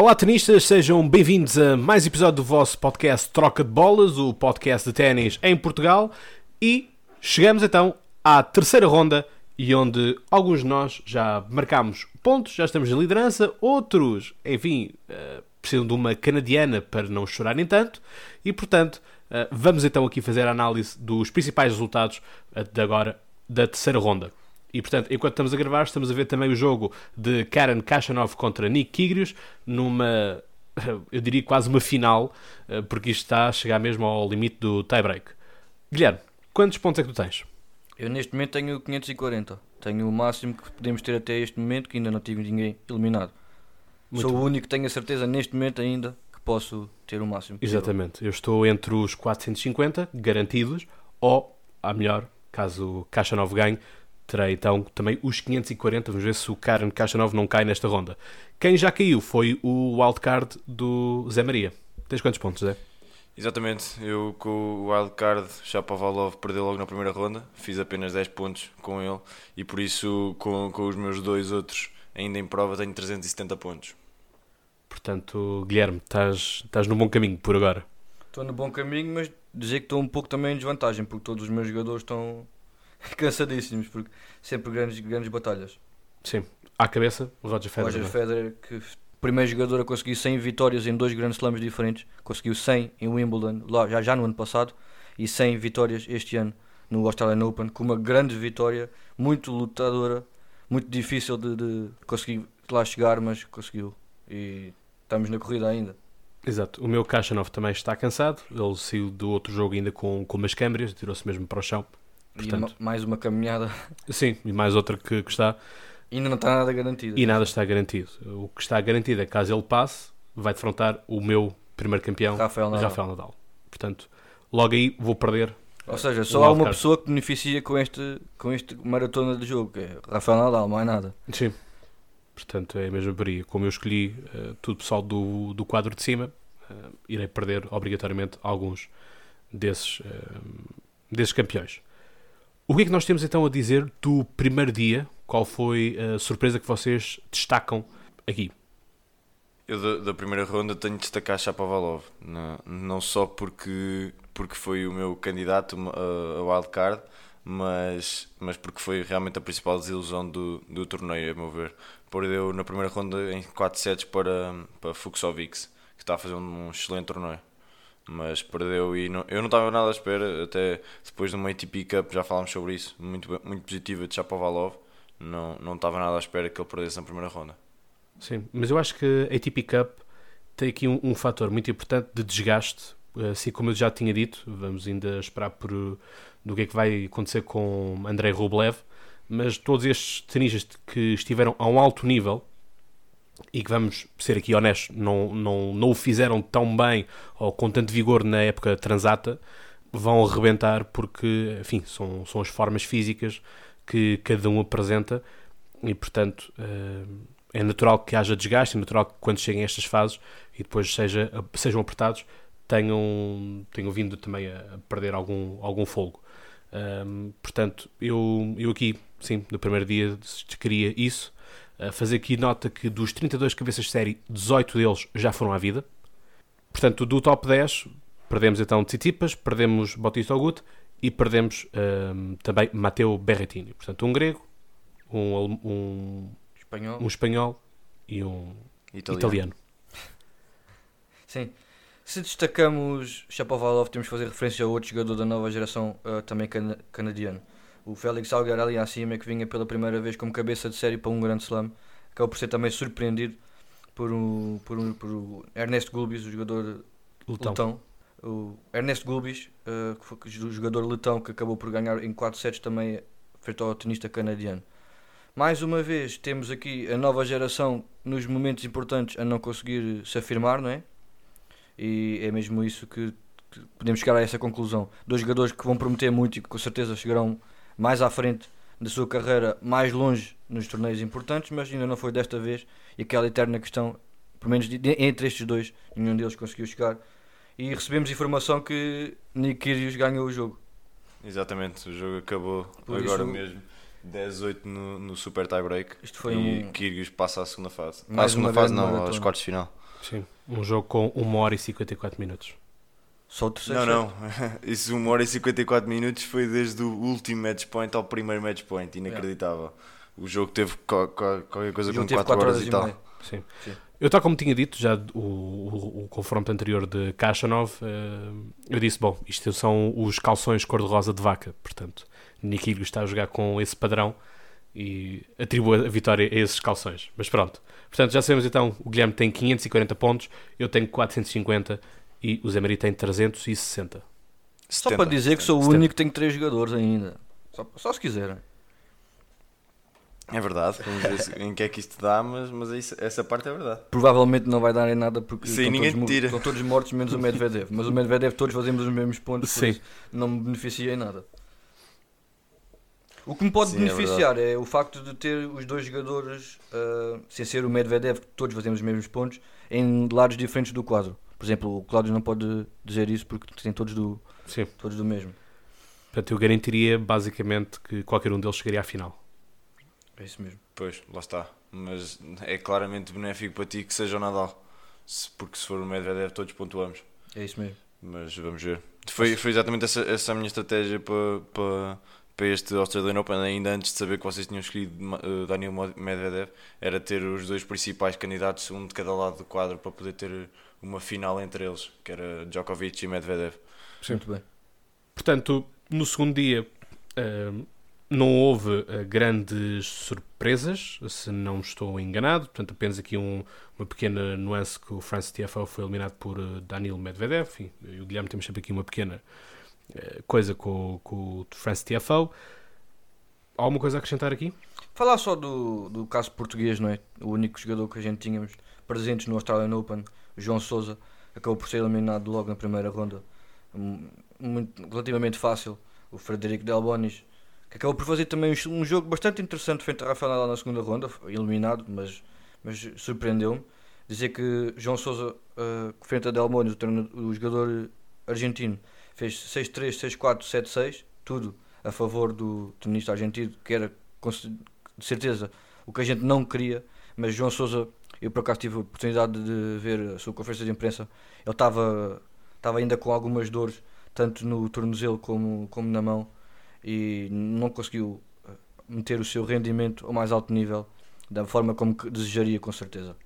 Olá tenistas, sejam bem-vindos a mais um episódio do vosso podcast Troca de Bolas, o podcast de ténis em Portugal. E chegamos então à terceira ronda e onde alguns de nós já marcámos pontos, já estamos na liderança, outros, enfim, uh, precisam de uma canadiana para não chorarem tanto e, portanto, uh, vamos então aqui fazer a análise dos principais resultados uh, de agora da terceira ronda. E portanto, enquanto estamos a gravar, estamos a ver também o jogo de Karen Kachanov contra Nick Kyrgios numa, eu diria quase uma final, porque isto está a chegar mesmo ao limite do tie-break. Guilherme, quantos pontos é que tu tens? Eu neste momento tenho 540. Tenho o máximo que podemos ter até este momento, que ainda não tive ninguém eliminado. Muito Sou bom. o único que tenho a certeza neste momento ainda que posso ter o máximo. Exatamente. Eu estou entre os 450 garantidos, ou, a melhor, caso Caixa 9 ganhe, terei então também os 540. Vamos ver se o Karen Caixa 9 não cai nesta ronda. Quem já caiu foi o wildcard do Zé Maria. Tens quantos pontos, Zé? Exatamente, eu com o wildcard Shapovalov perdeu logo na primeira ronda, fiz apenas 10 pontos com ele e por isso com, com os meus dois outros ainda em prova tenho 370 pontos. Portanto, Guilherme, estás, estás no bom caminho por agora. Estou no bom caminho, mas dizer que estou um pouco também em desvantagem, porque todos os meus jogadores estão cansadíssimos, porque sempre grandes, grandes batalhas. Sim, à cabeça, Roger Federer. Roger é? Federer, que primeiro jogador a conseguir 100 vitórias em dois grandes slams diferentes. Conseguiu 100 em Wimbledon, lá, já, já no ano passado, e 100 vitórias este ano no Australian Open, com uma grande vitória, muito lutadora, muito difícil de, de conseguir lá chegar, mas conseguiu. E estamos na corrida ainda. Exato. O meu Kachanov também está cansado. Ele saiu do outro jogo ainda com, com umas câmeras, tirou-se mesmo para o chão. Portanto, e mais uma caminhada. Sim, e mais outra que, que está. Ainda não está nada garantido. E nada está garantido. O que está garantido é que caso ele passe, vai defrontar o meu primeiro campeão, Rafael Nadal. Rafael Nadal. Portanto, logo aí vou perder. Ou seja, só há uma pessoa que beneficia com este, com este maratona de jogo, que é Rafael Nadal, mais nada. Sim. Portanto, é a mesma varia. Como eu escolhi uh, tudo pessoal do, do quadro de cima, uh, irei perder obrigatoriamente alguns desses, uh, desses campeões. O que é que nós temos então a dizer do primeiro dia qual foi a surpresa que vocês destacam aqui? Eu da, da primeira ronda tenho de destacar Chapovalov, não, não só porque, porque foi o meu candidato a, wildcard, mas, mas porque foi realmente a principal desilusão do, do torneio, a meu ver. Perdeu na primeira ronda em 4 sets para, para Fuxovics, que está a fazer um excelente torneio mas perdeu e não, eu não estava nada à espera, até depois de uma ATP Cup já falámos sobre isso, muito, muito positiva de Chapovalov, não, não estava nada à espera que ele perdesse na primeira ronda. Sim, mas eu acho que a ATP Cup tem aqui um, um fator muito importante de desgaste, assim como eu já tinha dito, vamos ainda esperar por do que é que vai acontecer com Andrei Rublev, mas todos estes tenistas que estiveram a um alto nível e que vamos ser aqui honestos, não, não, não o fizeram tão bem ou com tanto vigor na época transata, vão arrebentar porque, enfim, são, são as formas físicas que cada um apresenta e, portanto, eh, é natural que haja desgaste, é natural que quando cheguem a estas fases e depois seja, sejam apertados, tenham, tenham vindo também a perder algum, algum fogo. Um, portanto, eu, eu aqui, sim, no primeiro dia queria isso. Fazer aqui nota que dos 32 cabeças de série, 18 deles já foram à vida. Portanto, do top 10, perdemos então Tsitsipas, perdemos Bautista Agut e perdemos um, também Matteo Berrettini. Portanto, um grego, um, um, espanhol. um espanhol e um italiano. italiano. Sim. Se destacamos Chapovalov, temos que fazer referência a outro jogador da nova geração, uh, também can canadiano. O Félix Algarali acima, que vinha pela primeira vez como cabeça de série para um grande slam. Acabou por ser também surpreendido por, um, por, um, por um Ernesto Gulbis, o jogador Lutão. Lutão o Ernesto Gulbis, uh, que foi o jogador letão que acabou por ganhar em 4 sets também frente ao tenista canadiano. Mais uma vez temos aqui a nova geração nos momentos importantes a não conseguir se afirmar, não é? E é mesmo isso que, que podemos chegar a essa conclusão. Dois jogadores que vão prometer muito e que com certeza chegarão mais à frente da sua carreira, mais longe nos torneios importantes, mas ainda não foi desta vez. E aquela eterna questão, pelo menos entre estes dois, nenhum deles conseguiu chegar e recebemos informação que Nick Kyrgios ganhou o jogo. Exatamente, o jogo acabou Por agora isso, mesmo. 10-8 no, no Super Tiebreak Isto foi e um... Kyrgios passa à segunda fase. Mais à segunda fase não, aos quartos de final. Sim, um jogo com 1 hora e 54 minutos. Só o terceiro Não, set. não. Isso 1 hora e 54 minutos foi desde o último match point ao primeiro match point. Inacreditável. O jogo teve qualquer coisa O jogo com teve 4 quatro horas, e tal. Sim. Sim. Eu, tal como tinha dito, já o, o, o confronto anterior de Kashanov, eh, eu disse: bom, isto são os calções cor-de-rosa de vaca. Portanto, Nikilio está a jogar com esse padrão e atribui a vitória a esses calções. Mas pronto. Portanto, já sabemos então: o Guilherme tem 540 pontos, eu tenho 450 e o Zé Maria tem 360. Só 70. para dizer que sou o 70. único que tem três jogadores ainda. Só, só se quiserem. É verdade, vamos ver se- em que é que isto dá, mas, mas é isso- essa parte é verdade. Provavelmente não vai dar em nada porque Sim, estão, ninguém todos, tira. estão todos mortos, menos o Medvedev. Mas o Medvedev todos fazemos os mesmos pontos, Sim. não me beneficia em nada. O que me pode Sim, é beneficiar é, o facto de ter os dois jogadores, ah, sem ser o Medvedev, que todos fazemos os mesmos pontos, em lados diferentes do quadro. Por exemplo, o Cláudio não pode dizer isso porque tem todos do, Sim. todos do mesmo. Portanto, eu garantiria basicamente que qualquer um deles chegaria à final. É isso mesmo. Pois, lá está. Mas é claramente benéfico para ti que seja o Nadal. Se- porque se for o Medvedev, todos pontuamos. É isso mesmo. Mas vamos ver. Foi, foi exatamente essa, essa a minha estratégia para, para, para este Australian Open, ainda antes de saber que vocês tinham escolhido eh, Daniel Medvedev, era ter os dois principais candidatos, um de cada lado do quadro, para poder ter uma final entre eles, que era Djokovic e Medvedev. Muito bem. Portanto, no segundo dia ahm, não houve ah, grandes surpresas, se não estou enganado. Portanto, apenas aqui um- uma pequena nuance que o Francis TFO foi eliminado por ah, Daniel Medvedev. Enfim, eu e o Guilherme temos sempre aqui uma pequena coisa com, o- com o Francis TFO. Alguma coisa a acrescentar aqui? Falar só do, do caso português, não é? O único jogador que a gente tínhamos presentes no Australian Open, João Souza, acabou por ser eliminado logo na primeira ronda. Hum, Muito, relativamente fácil. O Frederico Delbonis, que acabou por fazer também um, jogo bastante interessante frente a Rafael Nadal na segunda ronda, eliminado, mas, mas surpreendeu-me. Dizer que João Souza, uh, frente a Delbonis, o, o jogador argentino, fez 6-3, 6-4, 7-6, tudo a favor do tenista argentino, que era de certeza o que a gente não queria, mas João Souza, eu por acaso tive a oportunidade de ver a sua conferência de imprensa, ele estava estava ainda com algumas dores, tanto no tornozelo como, como na mão, e não conseguiu eh, meter o seu rendimento ao mais alto nível, da forma como desejaria, com certeza.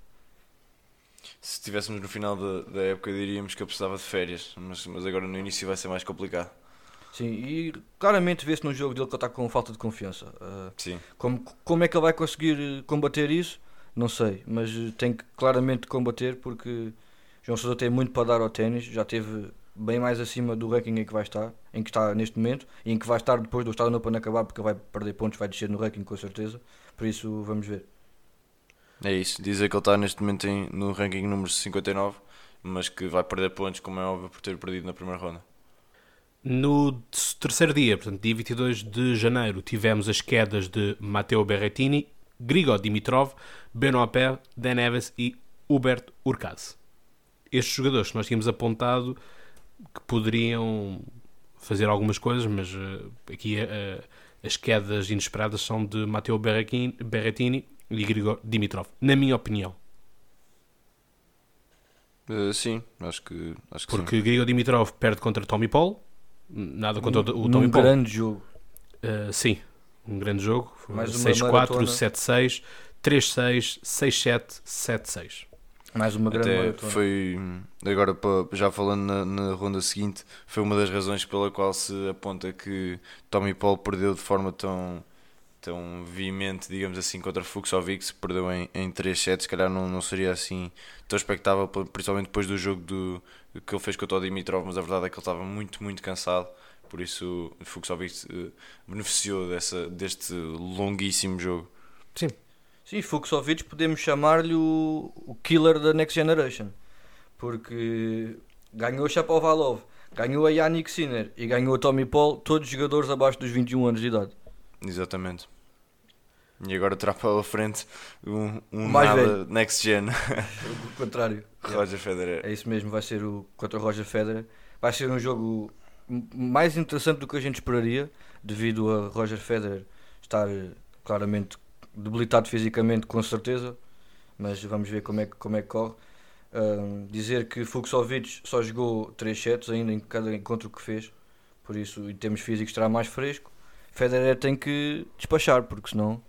Se estivéssemos no final da, da época, diríamos que eu precisava de férias, mas, mas agora no início vai ser mais complicado. Sim, e claramente vê-se no jogo dele que ele está com falta de confiança. Eh, Sim. Como, como é que ele vai conseguir eh, combater isso? Não sei, mas eh, tem que claramente combater porque João Sousa tem muito para dar ao ténis, já teve bem mais acima do ranking em que vai estar, em que está neste momento, e em que vai estar depois do Estado Open acabar porque vai perder pontos, vai descer no ranking com certeza. Por isso vamos ver. É isso. Dizer que ele está neste momento em- no ranking número 59, mas que vai perder pontos, como é óbvio, por ter perdido na primeira ronda. No terceiro dia, portanto, dia 22 de janeiro, tivemos as quedas de Matteo Berrettini, Grigor Dimitrov, Benoit Paire, Dan Neves e Hubert Urkaz. Estes jogadores que nós tínhamos apontado que poderiam fazer algumas coisas, mas eh, aqui eh, as quedas inesperadas são de Matteo Berrettini, e Grigor Dimitrov, na minha opinião. Uh, sim, acho que, acho que Porque Grigor Dimitrov perde contra Tommy Paul, nada contra o, o Num Tommy Paul. grande jogo. Uh, sim, um grande jogo. Mais uma 6-4, maratona. 7-6, 3-6, 6-7, 7-6. Mais uma grande Até maratona. foi, agora já falando na, na ronda seguinte, foi uma das razões pela qual se aponta que Tommy Paul perdeu de forma tão, tão veemente, digamos assim, contra Fuxovic, se perdeu em, em 3 sets, se calhar não, não seria assim tão expectável, pa- principalmente depois do jogo do, que ele fez contra o Dimitrov, mas a verdade é que ele estava muito, muito cansado, por isso Fuxovic eh, beneficiou dessa, deste longuíssimo jogo. Sim, Sim, Fuxovic podemos chamar-lhe o, o killer da Next Generation. Porque ganhou Shapovalov, ganhou a Yannick Sinner e ganhou a Tommy Paul, todos jogadores abaixo dos 21 anos de idade. Exatamente. E agora terá pela frente um, um Mais nada velho. next gen, O contrário. Roger Federer. É isso mesmo, vai ser o contra o Roger Federer. Vai ser um jogo mais interessante do que a gente esperaria, devido a Roger Federer estar claramente debilitado fisicamente, com certeza. Mas vamos ver como é que, como é que corre. Dizer que Fuxovic só jogou 3 sets ainda em cada encontro que fez, por isso, em termos físicos, estará mais fresco. Federer tem que despachar, porque senão.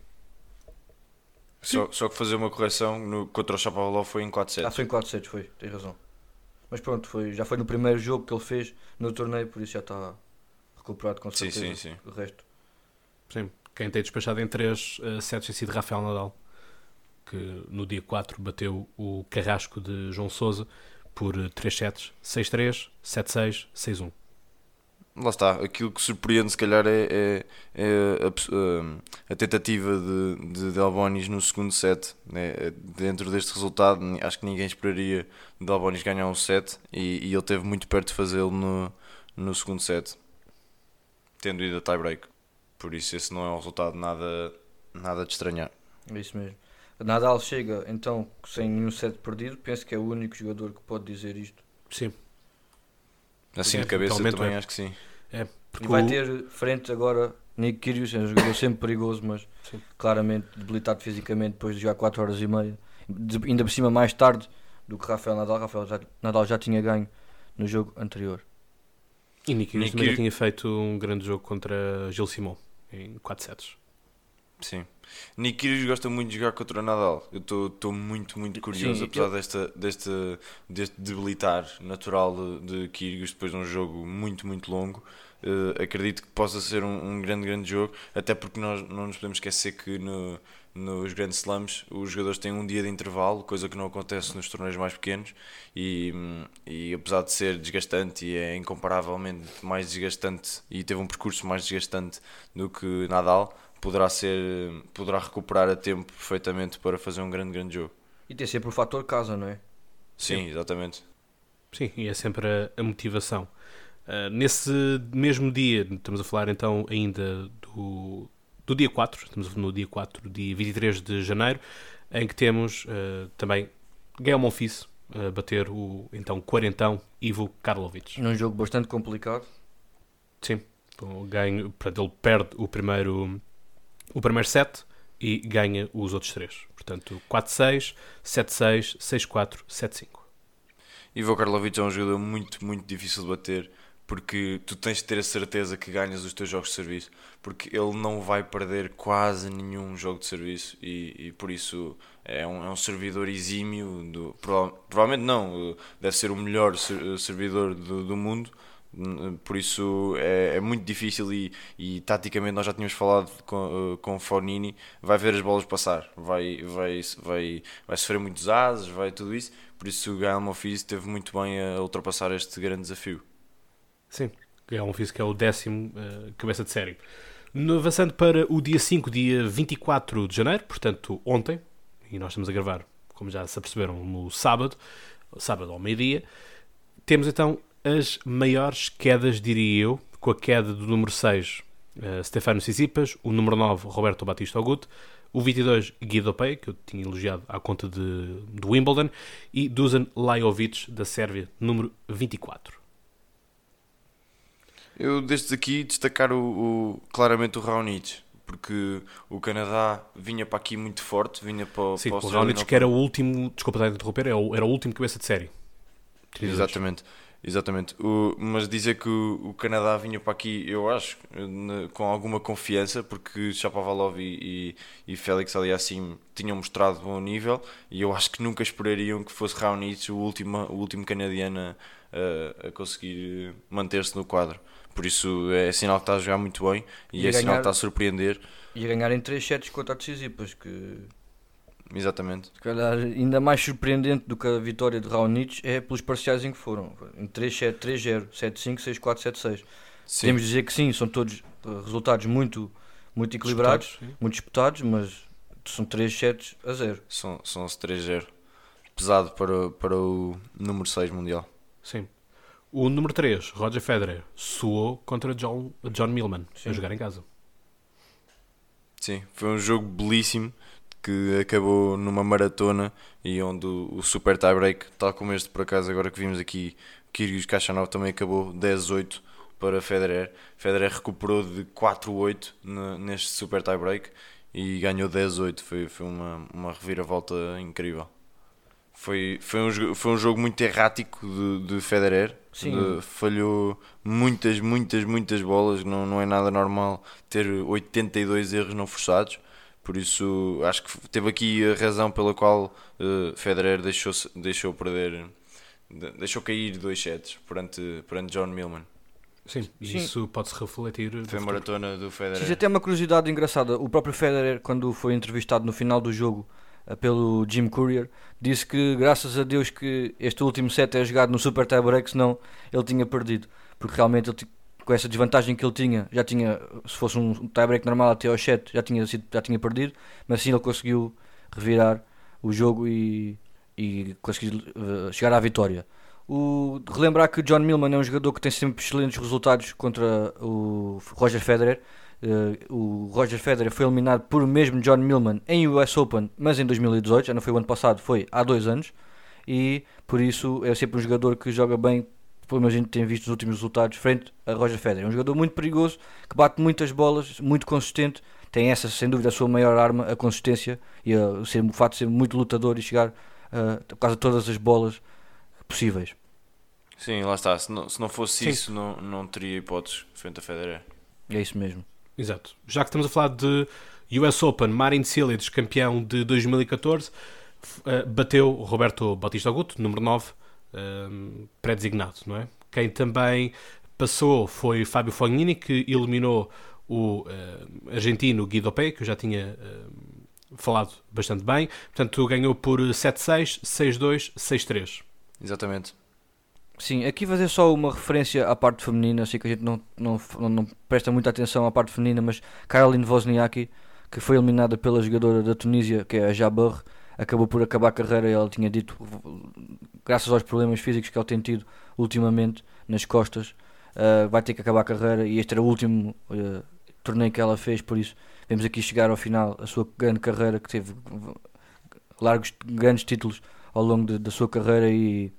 Só, só que fazer uma correção no, contra o Shapovalov foi em 4 sets. Ah, foi em 4 sets, foi, tens razão. Mas pronto, foi, já foi no primeiro jogo que ele fez no torneio, por isso já está recuperado com Sim, certeza. sim, sim. O resto. Sim, quem tem despachado em 3 sets tem sido Rafael Nadal, que no dia 4 bateu o carrasco de João Souza por 3 sets, 6-3, 7-6, 6-1. Lá está, aquilo que surpreende se calhar é, é- é a, pos- a- tentativa de, de Delbonis no segundo set. né? Dentro deste resultado, acho que ninguém esperaria Delbonis ganhar um set e, e ele esteve muito perto de fazê-lo no, no segundo set, tendo ido a tie-break. Por isso, esse não é um resultado nada, nada de estranhar. É isso mesmo. Nadal chega então sem nenhum set perdido, penso que é o único jogador que pode dizer isto. Sim, Assim É, de cabeça, eu totalmente também é. acho que sim. porque E vai o- ter frente agora Nick Kyrgios, é um jogador sempre perigoso, mas Sim. claramente debilitado fisicamente depois de jogar 4 horas e meia. De- ainda por cima mais tarde do que Rafael Nadal. Rafael já, Nadal já tinha ganho no jogo anterior. E Nicky Nicky- também já tinha feito um grande jogo contra Gil Simon em 4 sets. Sim. Nick Kyrgios gosta muito de jogar contra o Nadal. Eu estou muito, muito curioso, Sim, apesar eu- desta, deste, deste debilitar natural de, de Kyrgios depois de um jogo muito, muito longo. Eh, acredito que possa ser um, um grande, grande jogo, até porque nós não nos podemos esquecer que no, nos grandes slams os jogadores têm um dia de intervalo, coisa que não acontece nos torneios mais pequenos. E, e apesar de ser desgastante e é incomparavelmente mais desgastante e teve um percurso mais desgastante do que Nadal, poderá ser poderá recuperar a tempo perfeitamente para fazer um grande grande jogo. E tem sempre o fator casa, não é? Sim, exatamente. Sim, e é sempre a, a motivação. Uh, nesse mesmo dia, estamos a falar então ainda do, do dia 4, estamos no dia 4, dia 23 de janeiro, em que temos uh, também Gael Monfils a bater o então quarentão Ivo Karlovic. Num jogo bastante complicado. Sim, o ganho, portanto, ele perde o primeiro, o primeiro set e ganha os outros três. Portanto, 4-6, 7-6, 6-4, 7-5. Ivo Karlovic é um jogador muito, muito difícil de bater porque tu tens de ter a certeza que ganhas os teus jogos de serviço porque ele não vai perder quase nenhum jogo de serviço e, e por isso é um, é um servidor exímio do, prova- provavelmente não, deve ser o melhor ser- servidor do, do mundo por isso é, é muito difícil e, e taticamente nós já tínhamos falado com, eh, com o Fonini. Vai ver as bolas passar. Vai, vai, vai, vai sofrer muitos ases, vai tudo isso. Por isso o Gael Monfils esteve muito bem a ultrapassar este grande desafio. Sim, Gael Monfils que é o décimo uh, cabeça de série. Avançando para o dia 5, dia 24 de janeiro, portanto ontem, e nós estamos a gravar, como já se aperceberam, no sábado, sábado ao meio-dia, temos então as maiores quedas, diria eu, com a queda do número 6, uh, Stefano Tsitsipas, o número 9, Roberto Batista Agut, o 22, Guido Pei, que eu tinha elogiado à conta de, do Wimbledon, e Dusan Lajovic, da Sérvia, número 24. Eu desde aqui destacar o, o- claramente o Raonic, porque o Canadá vinha para aqui muito forte, vinha para, Sim, para o Raonic que era o último, desculpa estar a interromper, era o, era o último cabeça de série. 32. Exatamente, exatamente. O, mas dizer que o, o Canadá vinha para aqui, eu acho, com alguma confiança, porque Shapovalov e, e, e Félix Aliassim tinham mostrado bom nível e eu acho que nunca esperariam que fosse Raonic o último, o último canadiano a, a conseguir manter-se no quadro. Por isso é sinal que está a jogar muito bem e, E é sinal ganhar- que está a surpreender. E a ganhar em 3 sets contra a Tsitsipas, que Exatamente. se calhar ainda mais surpreendente do que a vitória de Raonic é pelos parciais em que foram. Em 3 7 3-0, 7-5, 6-4, 7-6. Sim. Podemos dizer que sim, são todos uh, resultados muito, muito equilibrados, Disputados, muito disputados, mas são 3 sets a 0. São, são 3-0. Pesado para, para o número 6 mundial. Sim. O número 3, Roger Federer, suou contra John, John Millman, Sim. a jogar em casa. Sim, foi um jogo belíssimo que acabou numa maratona e onde o, o super tiebreak, tal como este por acaso agora que vimos aqui, Kyrgios Kachanov também acabou 10-8 para Federer. Federer recuperou de 4-8 ne- neste super tiebreak e ganhou 10-8. Foi, foi uma, uma reviravolta incrível. Foi, foi, um, foi um jogo muito errático de, de Federer. De, falhou muitas, muitas, muitas bolas. Não, não é nada normal ter 82 erros não forçados. Por isso, acho que teve aqui a razão pela qual uh, Federer deixou, deixou perder, deixou cair dois sets perante, perante John Millman. Sim, Sim. isso pode-se refletir. Foi a maratona do Federer. Sim, até uma curiosidade engraçada. O próprio Federer, quando foi entrevistado no final do jogo uh, pelo Jim Courier, disse que graças a Deus que este último set é jogado no Super Tiebreak, senão ele tinha perdido. Porque realmente ele com essa desvantagem que ele tinha, já tinha, se fosse um tiebreak normal até ao 7, já tinha, sido, já tinha perdido, mas assim ele conseguiu revirar o jogo e, e uh, chegar à vitória. O, relembrar que John Millman é um jogador que tem sempre excelentes resultados contra o Roger Federer. Uh, o Roger Federer foi eliminado por mesmo John Millman em US Open, mas em 2018, já não foi o ano passado, foi há dois anos. E por isso é sempre um jogador que joga bem pelo menos a gente tem visto os últimos resultados, frente a Roger Federer. É um jogador muito perigoso, que bate muitas bolas, muito consistente, tem essa, sem dúvida, a sua maior arma, a consistência e a, ser, o fato de ser muito lutador e chegar uh, por causa de todas as bolas possíveis. Sim, lá está. Se não, se não fosse Sim. isso, não, não teria hipóteses frente a Federer. É isso mesmo. Exato. Já que estamos a falar de US Open, Marin Cilic, campeão de 2014, uh, bateu Roberto Batista Guto, número 9, um, pré-designado, não é? Quem também passou foi Fábio Fognini, que eliminou o uh, argentino Guido Pei, que eu já tinha uh, falado bastante bem. Portanto, ganhou por 7-6, 6-2, 6-3. Exatamente. Sim, aqui fazer só uma referência à parte feminina, sei que a gente não, não, não presta muita atenção à parte feminina, mas Caroline Wozniacki, que foi eliminada pela jogadora da Tunísia, que é a Jabeur, acabou por acabar a carreira. Ele tinha dito, graças aos problemas físicos que ele tem tido ultimamente nas costas, uh, vai ter que acabar a carreira. E este era o último uh, torneio que ela fez. Por isso, vemos aqui chegar ao final a sua grande carreira, que teve largos, grandes títulos ao longo de, da sua carreira e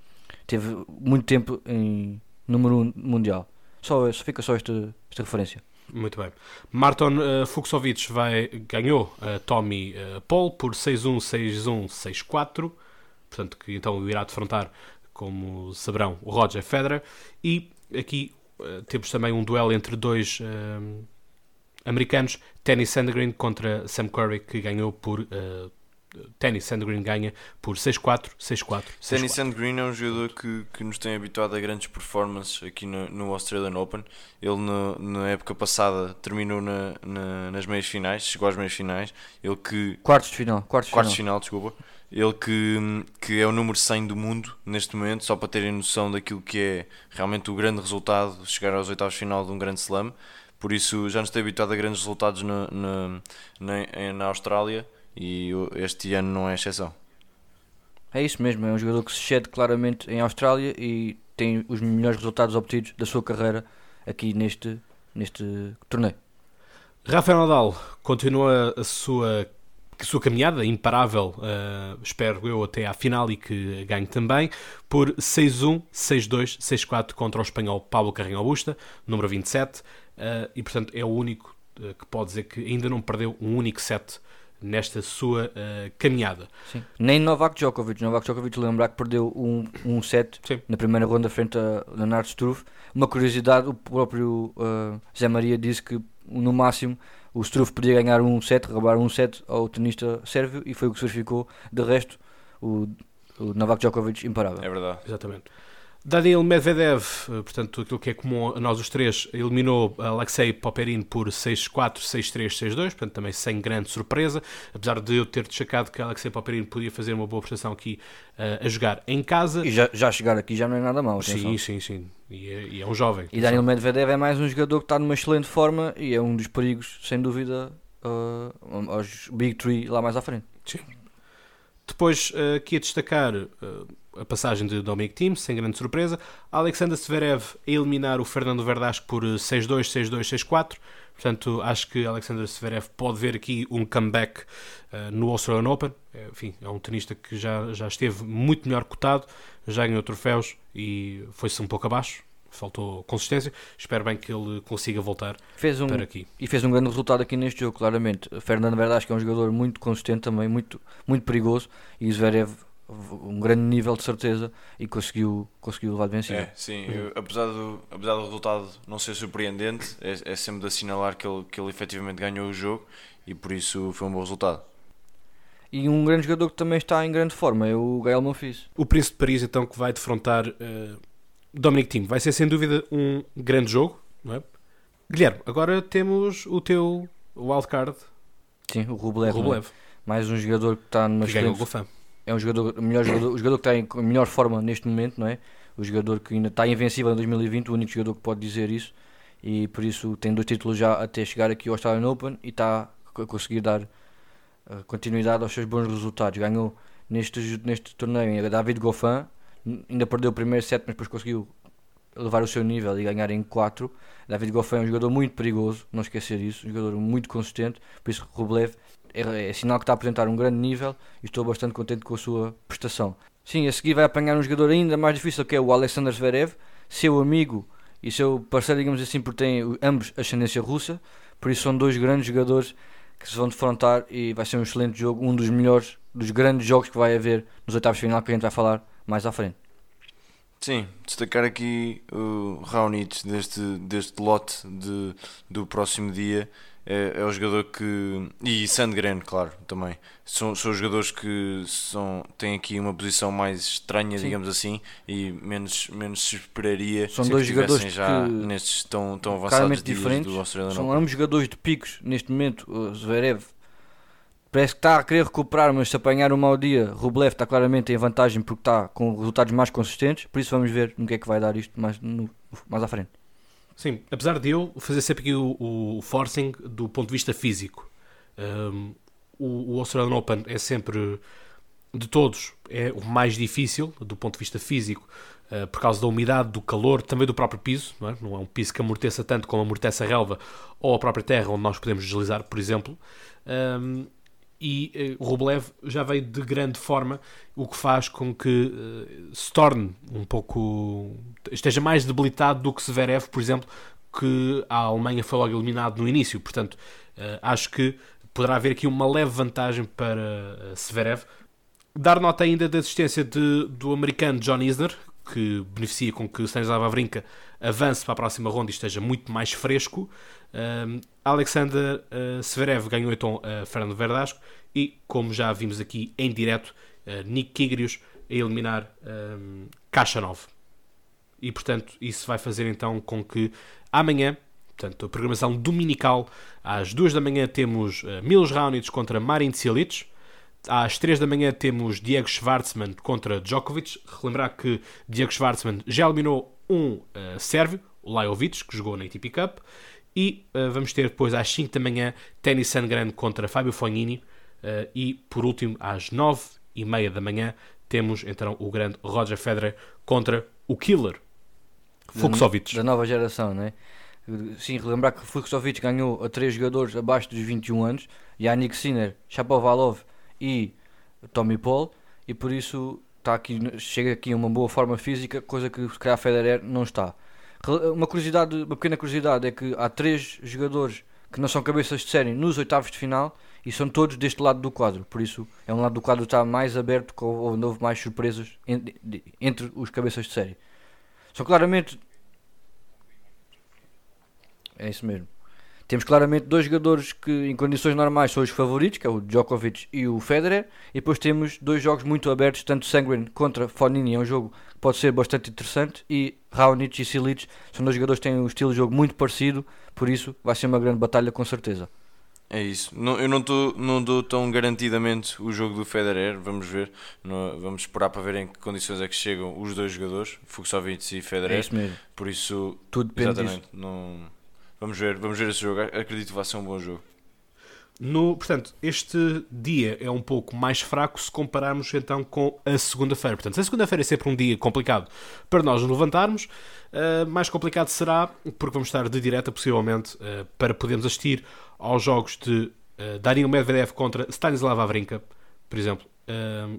teve muito tempo em número 1 um mundial. Só, só fica só esta, esta referência. Muito bem. Marton uh, Fuxovic vai, ganhou uh, Tommy uh, Paul por 6-1, 6-1, 6-4. Portanto, que então irá defrontar, como saberão, o Roger Federer. E aqui uh, temos também um duelo entre dois americanos, Tennis Sandgren contra Sam Curry, que ganhou por Tennis Sandgren ganha por 6-4, 6-4. Tennis Sandgren é um jogador que, que nos tem habituado a grandes performances aqui no, no Australian Open. Ele no, na época passada terminou na, na, nas meias finais, chegou às meias finais. Ele que quartos de final, quartos, quartos final. final, desculpa. Ele que, que é o número 100 do mundo neste momento, só para terem noção daquilo que é realmente o grande resultado, chegar aos oitavos de final de um grande slam. Por isso já nos tem habituado a grandes resultados na, na, na, na Austrália e este ano não é exceção. É isso mesmo, é um jogador que se cede claramente em Austrália e tem os melhores resultados obtidos da sua carreira aqui neste, neste torneio. Rafael Nadal continua a sua, a sua caminhada imparável, uh, espero eu, até à final e que ganhe também, por 6-1, 6-2, 6-4 contra o espanhol Pablo Carreño Augusta, número 27, uh, e portanto é o único uh, que pode dizer que ainda não perdeu um único set nesta sua uh, caminhada. Sim. Nem Novak Djokovic. Novak Djokovic, lembrar que perdeu um, um set Sim. na primeira ronda frente a Leonardo Struff. Uma curiosidade, o próprio uh, Zé Maria disse que no máximo o Struff podia ganhar um set, roubar um set ao tenista sérvio e foi o que se verificou. De resto, o, o Novak Djokovic imparável. É verdade. Exatamente. Daniel Medvedev, eh, portanto, aquilo que é comum a nós os três, eliminou Alexei Popperin por 6-4, 6-3, 6-2, portanto, também sem grande surpresa, apesar de eu ter destacado que Alexei Popperin podia fazer uma boa prestação aqui uh, a jogar em casa. E já, já, chegar aqui já não é nada mau. Sim, sim, sim. E é, e é, um jovem. E Daniel Medvedev é mais um jogador que está numa excelente forma e é um dos perigos, sem dúvida, uh, aos Big Three lá mais à frente. Sim. Depois, uh, aqui a destacar. A passagem de Dominic Thiem, sem grande surpresa. Alexander Zverev a eliminar o Fernando Verdasco por 6-2, 6-2, 6-4. Portanto, acho que Alexander Zverev pode ver aqui um comeback uh, no Australian Open. É, enfim, é um tenista que já, já esteve muito melhor cotado, já ganhou troféus e foi-se um pouco abaixo. Faltou consistência. Espero bem que ele consiga voltar fez um, para aqui. E fez um grande resultado aqui neste jogo, claramente. Fernando Verdasco é um jogador muito consistente também, muito, muito perigoso. E Zverev um grande nível de certeza e conseguiu, conseguiu levar de vencida. É, sim, eu, apesar, do, apesar do resultado não ser surpreendente, é, é sempre de assinalar que ele, que ele efetivamente ganhou o jogo e por isso foi um bom resultado. E um grande jogador que também está em grande forma é o Gael Monfils. O Príncipe de Paris, então, que vai defrontar uh, Dominic Thiem. Vai ser sem dúvida um grande jogo, não é? Guilherme, agora temos o teu wildcard. Sim, o Rublev. O Rublev. Mais um jogador que está numa que ganhou o fã. É um jogador, melhor jogador, o jogador que está em melhor forma neste momento, não é? O jogador que ainda está invencível em 2020, o único jogador que pode dizer isso. E por isso tem dois títulos já até chegar aqui ao Australian Open e está a conseguir dar continuidade aos seus bons resultados. Ganhou neste, neste torneio David Goffin, ainda perdeu o primeiro set, mas depois conseguiu levar o seu nível e ganhar em 4. David Goffin é um jogador muito perigoso, não esquecer isso, um jogador muito consistente, por isso Rublev é, é sinal que está a apresentar um grande nível e estou bastante contente com a sua prestação. Sim, a seguir vai apanhar um jogador ainda mais difícil que é o Alexander Zverev, seu amigo e seu parceiro, digamos assim, porque têm ambos ascendência russa, por isso são dois grandes jogadores que se vão defrontar e vai ser um excelente jogo, um dos melhores, dos grandes jogos que vai haver nos oitavos de final que a gente vai falar mais à frente. Sim, destacar aqui o Raonic deste, deste lote de, do próximo dia é, é o jogador que. E Sandgren, claro, também. São, são jogadores que são, têm aqui uma posição mais estranha, Sim. digamos assim, e menos, menos se esperaria são dois jogadores já nestes tão, tão avançados diferentes. do Australian São ambos jogadores de picos neste momento. O Zverev parece que está a querer recuperar, mas se apanhar um mau dia, Rublev está claramente em vantagem porque está com resultados mais consistentes. Por isso vamos ver no que é que vai dar isto mais, no, mais à frente. Sim, apesar de eu fazer sempre aqui o, o forcing do ponto de vista físico. Um, o, o Australian Open é sempre, de todos, é o mais difícil do ponto de vista físico, uh, por causa da umidade, do calor, também do próprio piso. Não é, não é um piso que amorteça tanto como amortece a relva ou a própria terra onde nós podemos deslizar, por exemplo. Um, e uh, o Rublev já veio de grande forma, o que faz com que uh, se torne um pouco. esteja mais debilitado do que Zverev, por exemplo, que a Alemanha foi logo eliminado no início. Portanto, uh, acho que poderá haver aqui uma leve vantagem para Severev. Dar nota ainda da existência de, do americano John Isner, que beneficia com que Stanislav Wawrinka avance para a próxima ronda e esteja muito mais fresco. Alexander uh, Severev ganhou então a Fernando Verdasco e, como já vimos aqui em direto, uh, Nick Kyrgios a eliminar um, Kachanov. E, portanto, isso vai fazer então com que amanhã, portanto, a programação dominical, às 2 da manhã temos uh, Milos Raonic contra Marin Cilic, às 3 da manhã temos Diego Schwartzman contra Djokovic. Relembrar que Diego Schwartzman já eliminou um uh, sérvio, o Lajovic, que jogou na ATP Cup. E uh, vamos ter depois às 5 da manhã Tennis Sangran contra Fábio Fognini. Uh, e por último, às 9 e meia da manhã, temos então o grande Roger Federer contra o Killer Fuxovic. Da, da nova geração, não é? Sim, relembrar que Fuxovic ganhou a três jogadores abaixo dos 21 anos: Yannick Sinner, Shapovalov e Tommy Paul, e por isso está aqui, chega aqui a uma boa forma física, coisa que se calhar Federer não está. Uma curiosidade, uma pequena curiosidade é que há três jogadores que não são cabeças de série nos oitavos de final e são todos deste lado do quadro. Por isso é um lado do quadro que está mais aberto, onde houve mais surpresas entre os cabeças de série. São claramente. É isso mesmo. Temos claramente dois jogadores que em condições normais são os favoritos, que é o Djokovic e o Federer, e depois temos dois jogos muito abertos, tanto Sangren contra Fonini, é um jogo que pode ser bastante interessante, e Raonic e Silic são dois jogadores que têm um estilo de jogo muito parecido, por isso vai ser uma grande batalha com certeza. É isso. Não, eu não, tô, não dou tão garantidamente o jogo do Federer. Vamos ver. vamos esperar para ver em que condições é que chegam os dois jogadores, Fuxovic e Federer. É isso mesmo. Por isso, tudo depende exatamente, disso. Não, Vamos ver, vamos ver esse jogo. Acredito que vai ser um bom jogo. No, portanto, este dia é um pouco mais fraco se compararmos então com a segunda-feira. Portanto, a segunda-feira é sempre um dia complicado para nós nos levantarmos. Uh, mais complicado será porque vamos estar de direta, possivelmente, uh, para podermos assistir aos jogos de uh, Daniel Medvedev contra Stanislav Wawrinka, por exemplo.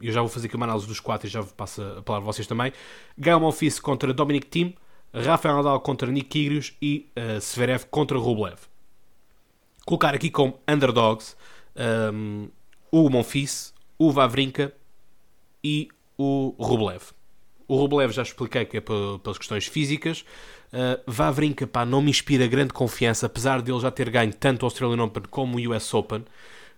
Eu já vou fazer aqui uma análise dos quatro e já passo a palavra a vocês também. Gael Monfils contra Dominic Thiem. Rafael Nadal contra Nick Kyrgios e uh, Zverev contra Rublev. Colocar aqui como underdogs um, o Monfils, o Vavrinka e o Rublev. O Rublev já expliquei que é pelas questões físicas. Uh, Vavrinka pá, não me inspira grande confiança, apesar de ele já ter ganho tanto o Australian Open como o US Open.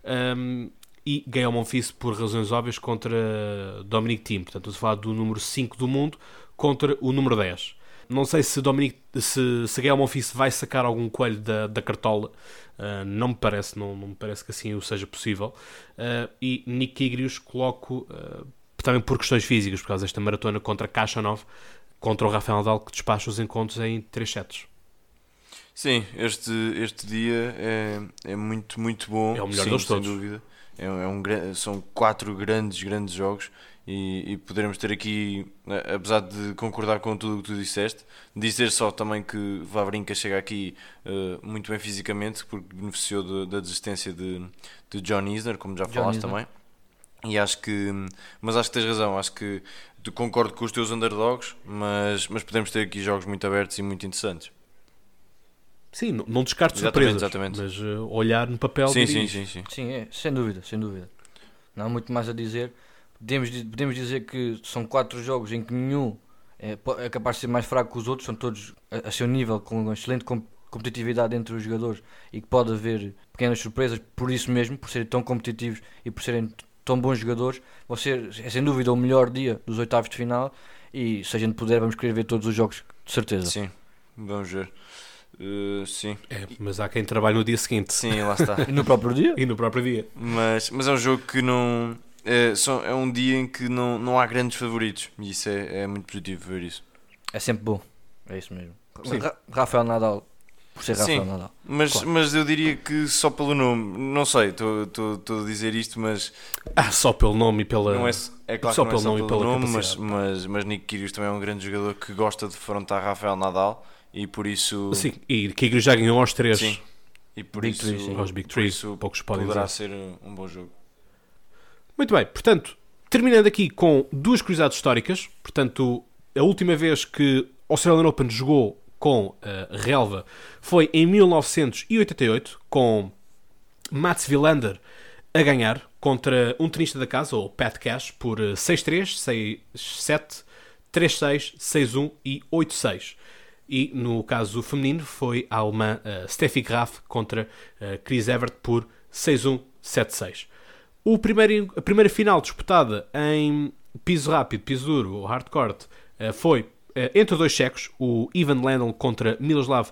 Um, e ganhou Monfils por razões óbvias contra Dominic Thiem. Portanto, estou a falar do número 5 do mundo contra o número 10. Não sei se Dominic, se, se Gael Monfils vai sacar algum coelho da, da cartola. Uh, não me parece, não, não me parece que assim o seja possível. Uh, e Nick Kyrgios coloco uh, também por questões físicas, por causa desta maratona contra Kachanov, contra o Rafael Nadal que despacha os encontros em 3 sets. Sim, este, este dia é, é muito, muito bom. É o melhor Sim, sem todos. dúvida. É, é um, são quatro grandes, grandes jogos e, e poderemos ter aqui, apesar de concordar com tudo o que tu disseste, dizer só também que Vavrinka chega aqui uh, muito bem fisicamente, porque beneficiou de, da desistência de, de John Isner, como já John falaste Isner. também. E acho que, mas acho que tens razão, acho que concordo com os teus underdogs, mas, mas podemos ter aqui jogos muito abertos e muito interessantes. Sim, não, não descarto Exatamente, surpresas, exatamente. mas uh, olhar no papel Sim, sim, sim, sim. Sim, é, sem dúvida, sem dúvida. Não há muito mais a dizer. Podemos, podemos dizer que são quatro jogos em que nenhum é, é capaz de ser mais fraco que os outros, são todos a, a seu nível, com uma excelente com- competitividade entre os jogadores e que pode haver pequenas surpresas por isso mesmo, por serem tão competitivos e por serem tão bons jogadores. Vão ser, é sem dúvida, o melhor dia dos oitavos de final e se a gente puder, vamos querer ver todos os jogos, de certeza. Sim, vamos ver. Uh, sim, É, mas há quem trabalhe no dia seguinte sim, lá está. E no próprio dia? e no próprio dia. mas, mas é um jogo que não. É, só- é um dia em que não, não há grandes favoritos e isso é, é muito positivo ver isso. É sempre bom. É isso mesmo. Sim. Ra- Rafael Nadal, por ser Rafael Sim. Nadal. Mas, Claro. mas eu diria que só pelo nome, não sei, estou a dizer isto, mas Ah, só pelo nome e pela. não é, é claro só que não é pelo só nome e pelo pela nome, mas, capacidade. mas, mas Nick Kyrgios também é um grande jogador que gosta de defrontar Rafael Nadal e por isso. Sim, e Kyrgios já ganhou aos três. Sim. E por Big isso, Three. Aos Big Three, poucos podem poderá dizer. ser um, bom jogo. Muito bem, portanto, terminando aqui com duas curiosidades históricas. Portanto, a última vez que o Australian Open jogou com a relva foi em 1988, com Mats Wilander a ganhar contra um tenista da casa, o Pat Cash, por eh, 6-3, 6-7, 3-6, 6-1 e 8-6. E no caso feminino foi a alemã eh, Steffi Graf contra eh, Chris Evert por 6-1, 7-6. O primeiro, a primeira final disputada em piso rápido, piso duro, ou hardcourt, eh, foi eh, entre dois checos, o Ivan Lendl contra Miloslav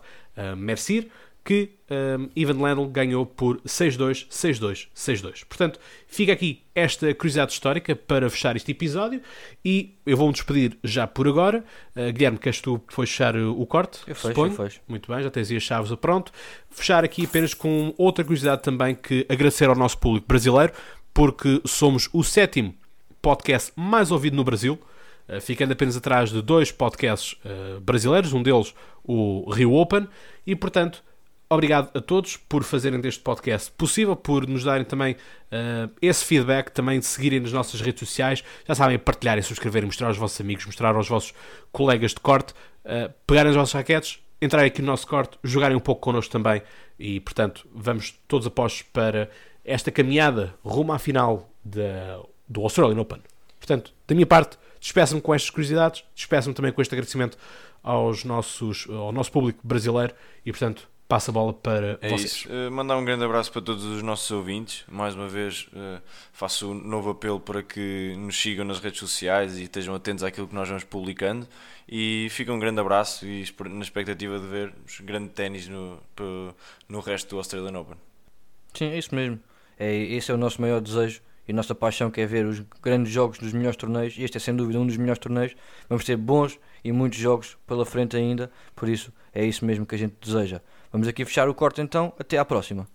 Mercier, que eh, Ivan Lendl ganhou por 6-2, 6-2, 6-2. Portanto, fica aqui esta curiosidade histórica para fechar este episódio e eu vou-me despedir já por agora. Eh, Guilherme, queres tu depois fechar o corte? Eu fecho, Suponho? eu fecho. Muito bem, já tens aí as chaves a pronto. Fechar aqui apenas com outra curiosidade também que agradecer ao nosso público brasileiro, porque somos o sétimo podcast mais ouvido no Brasil, eh, ficando apenas atrás de dois podcasts eh, brasileiros, um deles o Rio Open, e portanto, obrigado a todos por fazerem deste podcast possível, por nos darem também eh, esse feedback, também de seguirem nas nossas redes sociais, já sabem, partilharem, subscreverem, mostrar aos vossos amigos, mostrar aos vossos colegas de corte, eh, pegarem as vossas raquetes, entrarem aqui no nosso corte, jogarem um pouco connosco também e, portanto, vamos todos apostos para esta caminhada rumo à final da, do Australian Open. Portanto, da minha parte, despeço-me com estas curiosidades, despeço-me também com este agradecimento aos nossos, ao nosso público brasileiro e, portanto, passo a bola para É vocês. isso. Uh, mandar um grande abraço para todos os nossos ouvintes. Mais uma vez, uh, faço um novo apelo para que nos sigam nas redes sociais e estejam atentos àquilo que nós vamos publicando. E fica um grande abraço e na expectativa de ver grande ténis no, no resto do Australian Open. Sim, é isso mesmo. É, esse é o nosso maior desejo e a nossa paixão que é ver os grandes jogos dos melhores torneios. E este é sem dúvida um dos melhores torneios. Vamos ter bons e muitos jogos pela frente ainda. Por isso, é isso mesmo que a gente deseja. Vamos aqui fechar o corte então. Até à próxima.